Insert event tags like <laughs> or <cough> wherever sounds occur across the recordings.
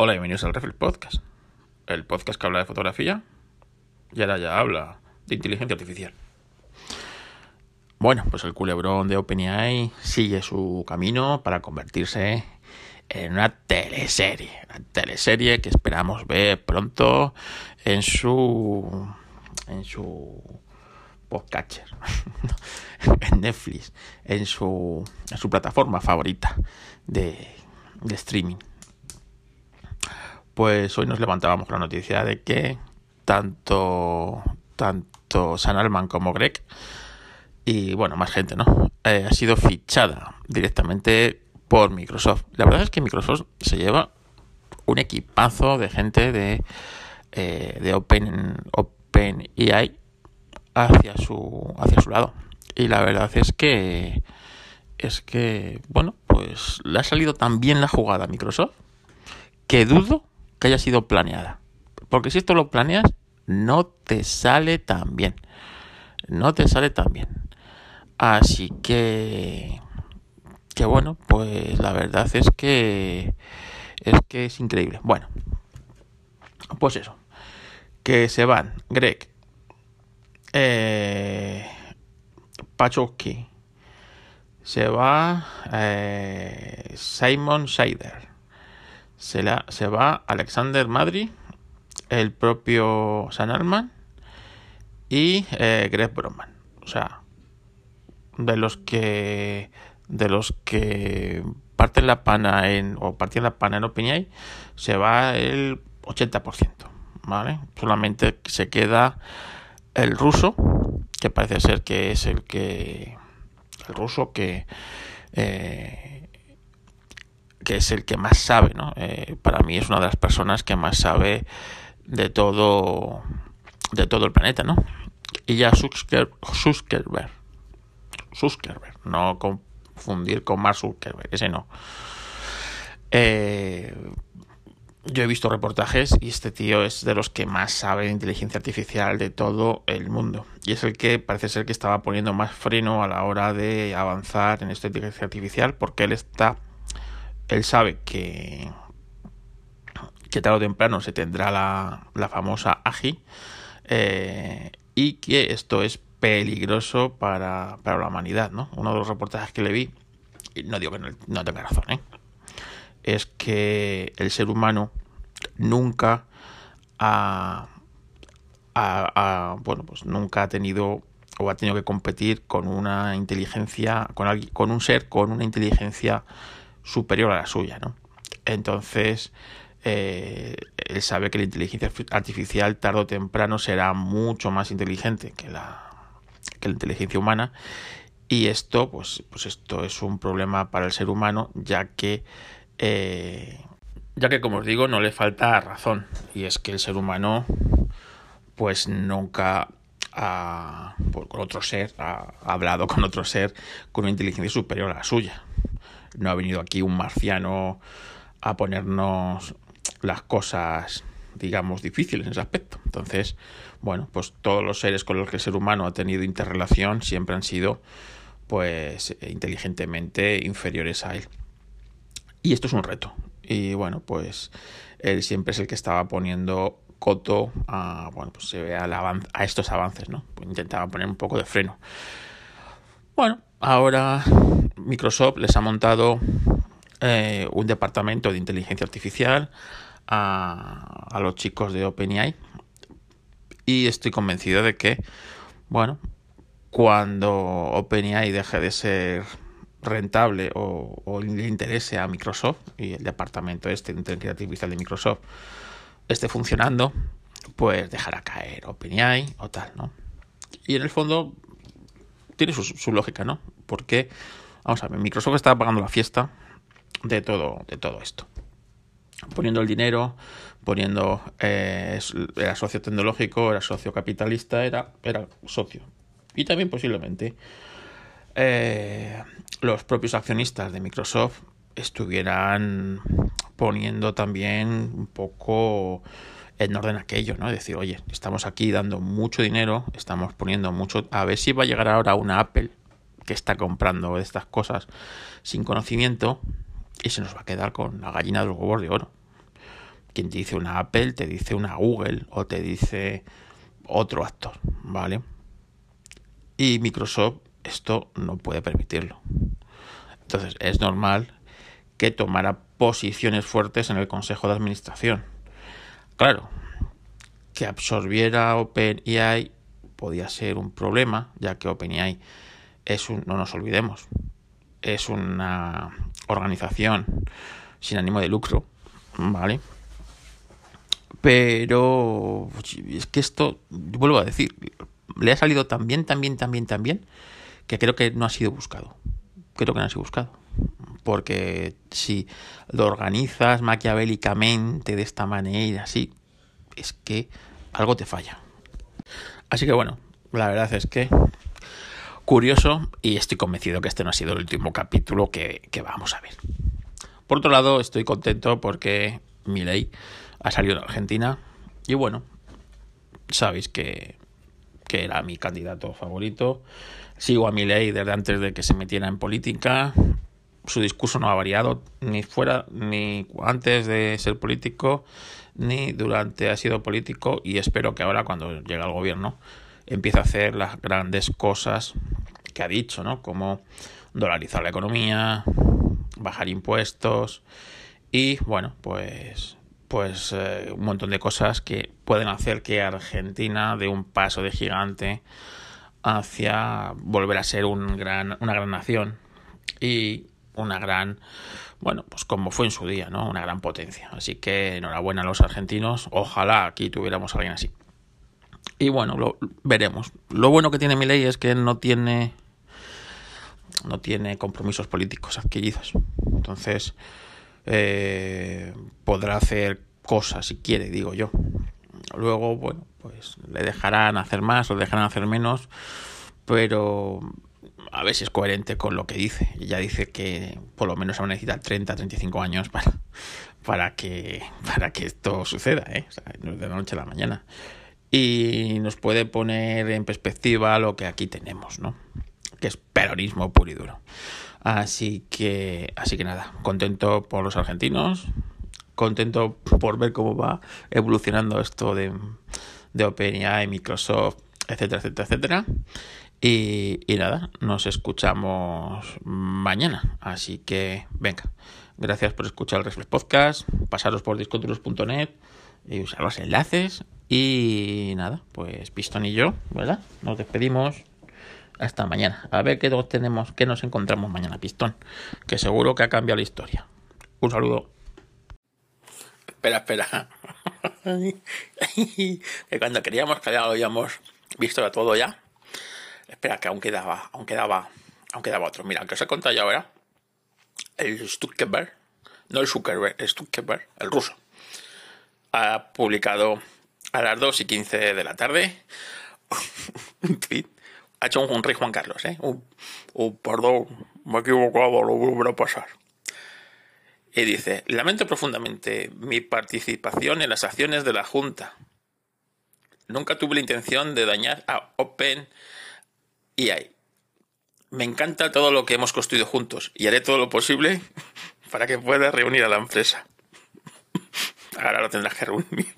Hola, bienvenidos al Reflex Podcast, el podcast que habla de fotografía y ahora ya habla de inteligencia artificial. Bueno, pues el culebrón de OpenAI sigue su camino para convertirse en una teleserie, una teleserie que esperamos ver pronto en su en su podcatcher, <laughs> en Netflix, en su en su plataforma favorita de, de streaming pues hoy nos levantábamos con la noticia de que tanto, tanto San Alman como Greg y bueno, más gente, ¿no? Eh, ha sido fichada directamente por Microsoft. La verdad es que Microsoft se lleva un equipazo de gente de, eh, de Open, Open AI hacia su, hacia su lado. Y la verdad es que es que, bueno, pues le ha salido tan bien la jugada a Microsoft que dudo que haya sido planeada. Porque si esto lo planeas, no te sale tan bien. No te sale tan bien. Así que, que bueno, pues la verdad es que es que es increíble. Bueno, pues eso. Que se van Greg, eh, Pachowski, se va eh, Simon Scheider se, la, se va Alexander Madri, el propio San Alman y eh, Greg Broman. O sea, de los que de los que parten la pana en o partían la pana en OpenAI se va el 80%, ¿vale? Solamente se queda el ruso, que parece ser que es el que el ruso que eh, que es el que más sabe, ¿no? Eh, para mí es una de las personas que más sabe de todo, de todo el planeta, ¿no? Y ya Zuckerberg, no confundir con Mark Zuckerberg, ese no. Eh, yo he visto reportajes y este tío es de los que más sabe de inteligencia artificial de todo el mundo. Y es el que parece ser que estaba poniendo más freno a la hora de avanzar en esta inteligencia artificial porque él está él sabe que, que tarde o temprano se tendrá la, famosa AGI eh, y que esto es peligroso para, la humanidad. ¿no? Uno de los reportajes que le vi, y no digo que no, tenga razón, ¿eh? es que el ser humano nunca ha, bueno, pues nunca ha tenido o ha tenido que competir con una inteligencia, con, alguien, con un ser con una inteligencia superior a la suya, ¿no? Entonces, eh, él sabe que la inteligencia artificial tarde o temprano será mucho más inteligente que la, que la inteligencia humana. Y esto, pues, pues esto es un problema para el ser humano, ya que, eh, ya que como os digo, no le falta razón. Y es que el ser humano, pues nunca ha, con otro ser, ha hablado con otro ser con una inteligencia superior a la suya no ha venido aquí un marciano a ponernos las cosas, digamos, difíciles en ese aspecto. Entonces, bueno, pues todos los seres con los que el ser humano ha tenido interrelación siempre han sido, pues, inteligentemente inferiores a él. Y esto es un reto. Y bueno, pues él siempre es el que estaba poniendo coto a, bueno, pues se ve a, a estos avances, ¿no? Intentaba poner un poco de freno. Bueno, ahora Microsoft les ha montado eh, un departamento de inteligencia artificial a, los chicos de OpenAI y estoy convencido de que, bueno, cuando OpenAI deje de ser rentable o, le interese a Microsoft y el departamento este de inteligencia artificial de Microsoft esté funcionando, pues dejará caer OpenAI o tal, ¿no? Y en el fondo tiene su, su lógica, ¿no? Porque Vamos a ver, Microsoft está pagando la fiesta de todo, de todo esto. Poniendo el dinero, poniendo eh, era socio tecnológico, era socio capitalista, era, era socio. Y también posiblemente eh, los propios accionistas de Microsoft estuvieran poniendo también un poco en orden aquello, ¿no? Decir, oye, estamos aquí dando mucho dinero, estamos poniendo mucho, a ver si va a llegar ahora una Apple que está comprando estas cosas sin conocimiento y se nos va a quedar con la gallina de los huevos de oro. quien te dice una Apple, te dice una Google o te dice otro actor, ¿vale? Y Microsoft esto no puede permitirlo. Entonces es normal que tomara posiciones fuertes en el Consejo de Administración. Claro, que absorbiera OpenAI podía ser un problema, ya que OpenAI es un, no nos olvidemos, es una organización sin ánimo de lucro, ¿vale? Pero es que esto, vuelvo a decir, le ha salido tan bien, tan bien, tan bien, tan bien, que creo que no ha sido buscado. Creo que no ha sido buscado. Porque si lo organizas maquiavélicamente de esta manera, así, es que algo te falla. Así que bueno, la verdad es que curioso y estoy convencido que este no ha sido el último capítulo que, vamos a ver. Por otro lado, estoy contento porque mi ley ha salido de Argentina y bueno, sabéis que, que era mi candidato favorito. Sigo a mi ley desde antes de que se metiera en política. Su discurso no ha variado ni fuera ni antes de ser político ni durante ha sido político y espero que ahora cuando llegue al gobierno empiece a hacer las grandes cosas que ha dicho, ¿no? Como dolarizar la economía, bajar impuestos y bueno, pues pues eh, un montón de cosas que pueden hacer que Argentina dé un paso de gigante hacia volver a ser un gran, una gran nación y una gran, bueno, pues como fue en su día, ¿no? Una gran potencia. Así que enhorabuena a los argentinos. Ojalá aquí tuviéramos a alguien así. Y bueno, lo veremos. Lo bueno que tiene mi ley es que no tiene no tiene compromisos políticos adquiridos. Entonces, eh, podrá hacer cosas si quiere, digo yo. Luego, bueno, pues le dejarán hacer más o le dejarán hacer menos, pero a ver si es coherente con lo que dice. Ya dice que por lo menos se van a necesitar 30, 35 años para, para, que, para que esto suceda, ¿eh? O sea, no es de la noche a la mañana. Y nos puede poner en perspectiva lo que aquí tenemos, ¿no? que es peronismo puro y duro. Así que, así que nada, contento por los argentinos, contento por ver cómo va evolucionando esto de, de OpenAI, Microsoft, etcétera, etcétera, etcétera. Y, nada, nos escuchamos mañana. Así que, venga, gracias por escuchar el Reflex Podcast. Pasaros por disconturos.net y usar los enlaces. Y nada, pues Pistón y yo, ¿verdad? Nos despedimos. Hasta mañana. A ver qué tenemos, qué nos encontramos mañana, Pistón. Que seguro que ha cambiado la historia. Un saludo. Espera, espera. <laughs> que cuando queríamos que ya lo habíamos visto de todo ya. Espera, que aún quedaba, aún quedaba, aún quedaba otro. Mira, que os he contado ya ahora. El Stuckerberg, no el Zuckerberg, el Stuckerberg, el ruso, ha publicado a las 2 y 15 de la tarde <laughs> un tweet ha hecho un rey Juan Carlos, ¿eh? perdón, me he equivocado, lo volverá a pasar. Y dice, lamento profundamente mi participación en las acciones de la Junta. Nunca tuve la intención de dañar a Open EI. Me encanta todo lo que hemos construido juntos y haré todo lo posible <laughs> para que pueda reunir a la empresa. Ahora lo tendrás que reunir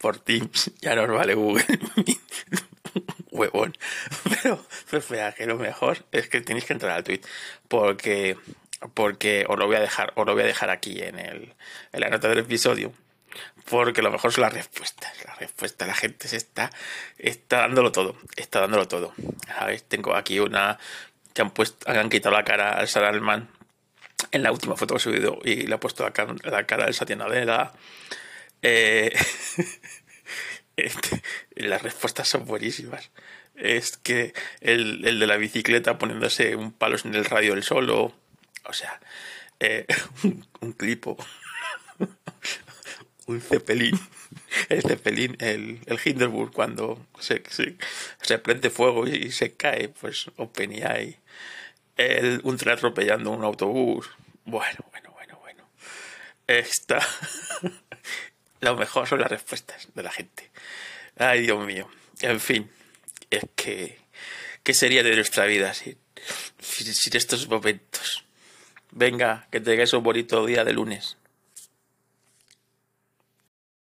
por Teams. Ya nos vale Google <laughs> huevón. Pero, pero que lo mejor es que tenéis que entrar al tweet. Porque, porque os lo voy a dejar, os lo voy a dejar aquí en el, en la nota del episodio. Porque lo mejor son las respuestas. La respuesta, la gente se está, está dándolo todo. Está dándolo todo. A ver, tengo aquí una que han puesto, han quitado la cara al Saralman en la última foto que he subido y le ha puesto la cara, la cara del Satya Nadella. Eh, <laughs> Este, las respuestas son buenísimas. Es que el, de la bicicleta poniéndose un palo en el radio del solo. O sea, eh, <laughs> un, clipo. <laughs> un cepelín. El cepelín, el, el Hindenburg, cuando se, se, prende fuego y se cae, pues OpenAI. El, un tren atropellando un autobús. Bueno, bueno, bueno, bueno. Está. <laughs> lo mejor son las respuestas de la gente. Ay, Dios mío. En fin, es que, ¿qué sería de nuestra vida sin, sin, estos momentos? Venga, que tengáis un bonito día de lunes.